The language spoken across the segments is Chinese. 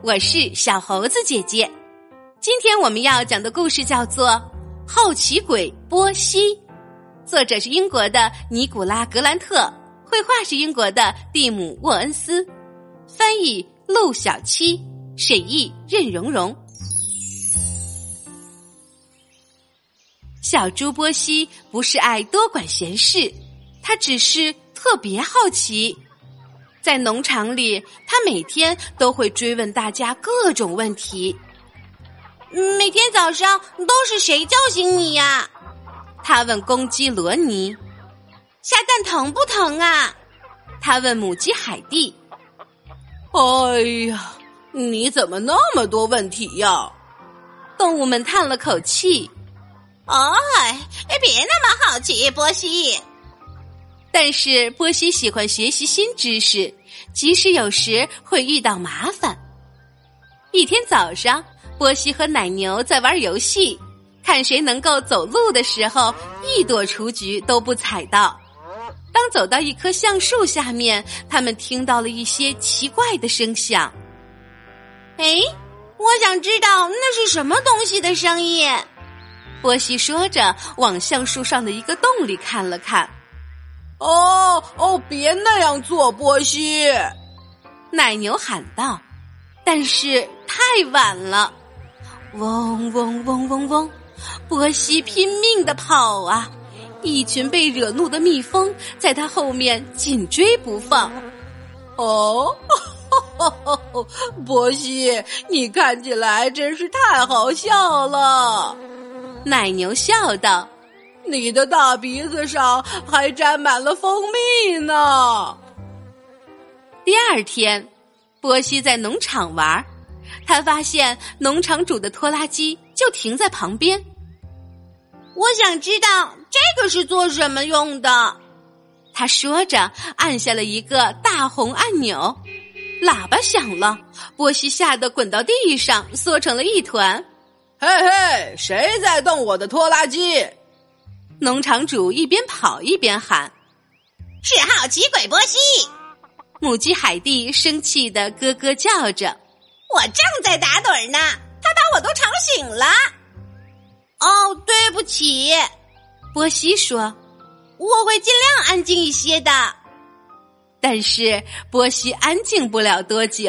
我是小猴子姐姐。今天我们要讲的故事叫做《好奇鬼波西》，作者是英国的尼古拉·格兰特，绘画是英国的蒂姆·沃恩斯，翻译陆小七，审译任蓉蓉。小猪波西不是爱多管闲事，他只是特别好奇。在农场里，他每天都会追问大家各种问题。每天早上都是谁叫醒你呀？他问公鸡罗尼。下蛋疼不疼啊？他问母鸡海蒂。哎呀，你怎么那么多问题呀？动物们叹了口气。哎，别那么好奇，波西。但是波西喜欢学习新知识，即使有时会遇到麻烦。一天早上，波西和奶牛在玩游戏，看谁能够走路的时候一朵雏菊都不踩到。当走到一棵橡树下面，他们听到了一些奇怪的声响。哎，我想知道那是什么东西的声音。波西说着，往橡树上的一个洞里看了看。哦哦，别那样做，波西！奶牛喊道。但是太晚了，嗡嗡嗡嗡嗡，波西拼命的跑啊！一群被惹怒的蜜蜂在他后面紧追不放。哦，波西，你看起来真是太好笑了。奶牛笑道。你的大鼻子上还沾满了蜂蜜呢。第二天，波西在农场玩，他发现农场主的拖拉机就停在旁边。我想知道这个是做什么用的。他说着，按下了一个大红按钮，喇叭响了，波西吓得滚到地上，缩成了一团。嘿嘿，谁在动我的拖拉机？农场主一边跑一边喊：“是好奇鬼波西！”母鸡海蒂生气的咯咯叫着：“我正在打盹呢，他把我都吵醒了。”哦，对不起，波西说：“我会尽量安静一些的。”但是波西安静不了多久。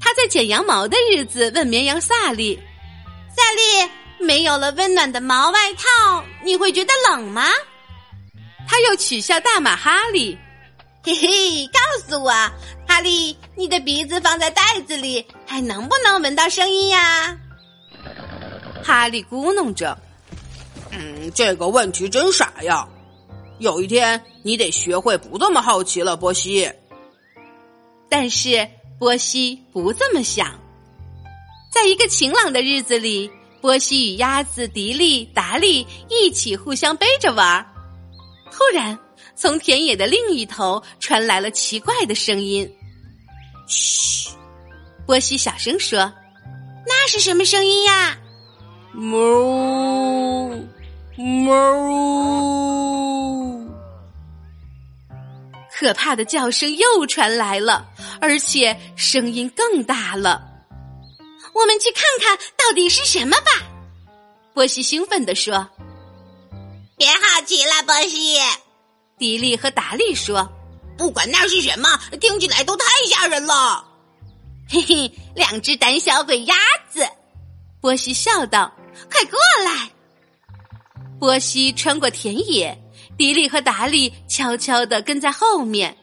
他在剪羊毛的日子问绵羊萨利：“萨利。”没有了温暖的毛外套，你会觉得冷吗？他又取笑大马哈利，嘿嘿，告诉我，哈利，你的鼻子放在袋子里，还能不能闻到声音呀？哈利咕哝着，嗯，这个问题真傻呀。有一天，你得学会不这么好奇了，波西。但是波西不这么想，在一个晴朗的日子里。波西与鸭子迪丽、达利一起互相背着玩。突然，从田野的另一头传来了奇怪的声音。“嘘！”波西小声说，“那是什么声音呀？”“哞哞！”可怕的叫声又传来了，而且声音更大了。我们去看看到底是什么吧，波西兴奋地说。别好奇了，波西。迪丽和达利说：“不管那是什么，听起来都太吓人了。”嘿嘿，两只胆小鬼鸭子。波西笑道：“快过来！”波西穿过田野，迪丽和达利悄悄的跟在后面。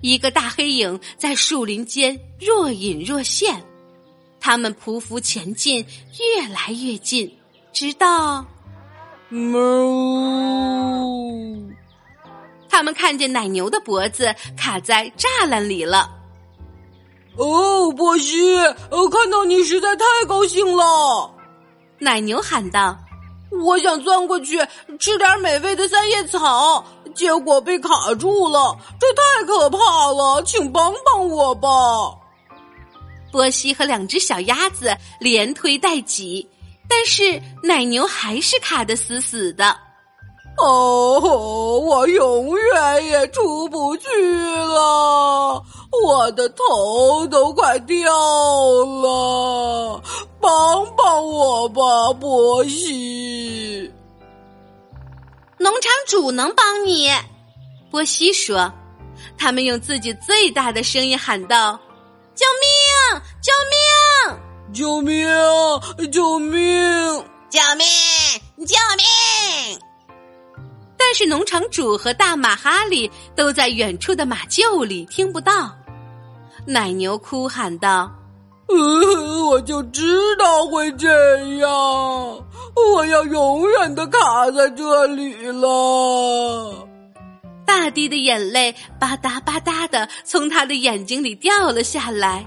一个大黑影在树林间若隐若现。他们匍匐前进，越来越近，直到，哞！他们看见奶牛的脖子卡在栅栏里了。哦，波西，呃，看到你实在太高兴了！奶牛喊道：“我想钻过去吃点美味的三叶草，结果被卡住了，这太可怕了，请帮帮我吧！”波西和两只小鸭子连推带挤，但是奶牛还是卡得死死的。哦，我永远也出不去了！我的头都快掉了，帮帮我吧，波西。农场主能帮你，波西说。他们用自己最大的声音喊道：“救命！救命！救命！救命！救命！救命！”但是农场主和大马哈利都在远处的马厩里听不到。奶牛哭喊道：“呃，我就知道会这样，我要永远的卡在这里了。”大地的眼泪吧嗒吧嗒的从他的眼睛里掉了下来。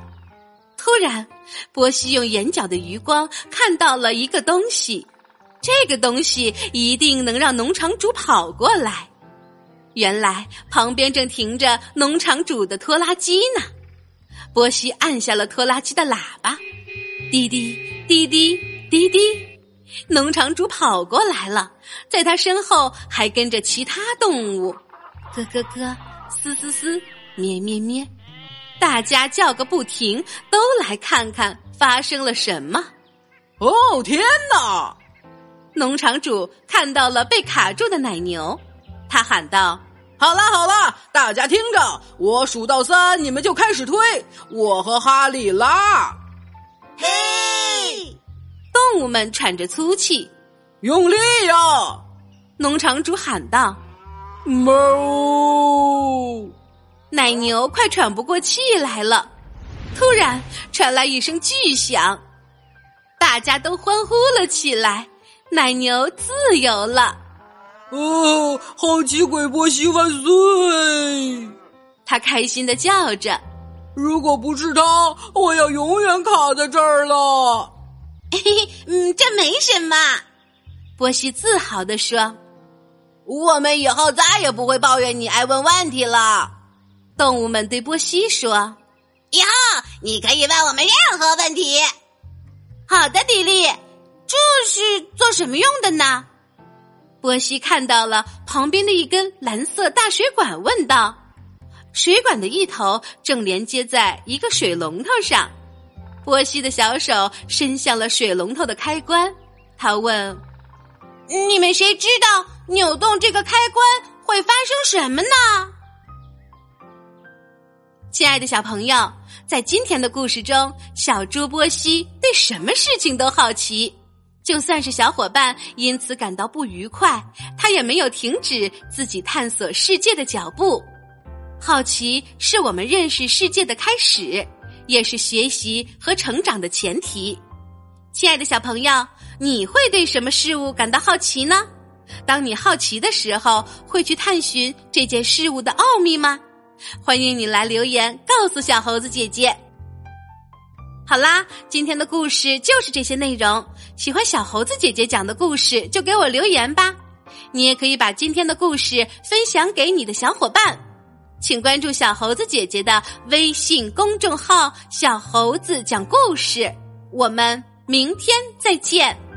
突然，波西用眼角的余光看到了一个东西，这个东西一定能让农场主跑过来。原来旁边正停着农场主的拖拉机呢。波西按下了拖拉机的喇叭，滴滴滴滴滴滴，农场主跑过来了，在他身后还跟着其他动物。咯咯咯，嘶嘶嘶，咩咩咩，大家叫个不停，都来看看发生了什么。哦天哪！农场主看到了被卡住的奶牛，他喊道：“好了好了，大家听着，我数到三，你们就开始推，我和哈利拉。”嘿！动物们喘着粗气，用力呀！农场主喊道。哞！奶牛快喘不过气来了。突然传来一声巨响，大家都欢呼了起来。奶牛自由了！哦，好奇鬼波西万岁！他开心的叫着。如果不是他，我要永远卡在这儿了。嘿嘿，嗯，这没什么。波西自豪的说。我们以后再也不会抱怨你爱问问题了。动物们对波西说：“以后你可以问我们任何问题。”好的，迪丽，这是做什么用的呢？波西看到了旁边的一根蓝色大水管，问道：“水管的一头正连接在一个水龙头上。”波西的小手伸向了水龙头的开关，他问。你们谁知道扭动这个开关会发生什么呢？亲爱的小朋友，在今天的故事中，小猪波西对什么事情都好奇。就算是小伙伴因此感到不愉快，他也没有停止自己探索世界的脚步。好奇是我们认识世界的开始，也是学习和成长的前提。亲爱的小朋友，你会对什么事物感到好奇呢？当你好奇的时候，会去探寻这件事物的奥秘吗？欢迎你来留言告诉小猴子姐姐。好啦，今天的故事就是这些内容。喜欢小猴子姐姐讲的故事，就给我留言吧。你也可以把今天的故事分享给你的小伙伴。请关注小猴子姐姐的微信公众号“小猴子讲故事”。我们。明天再见。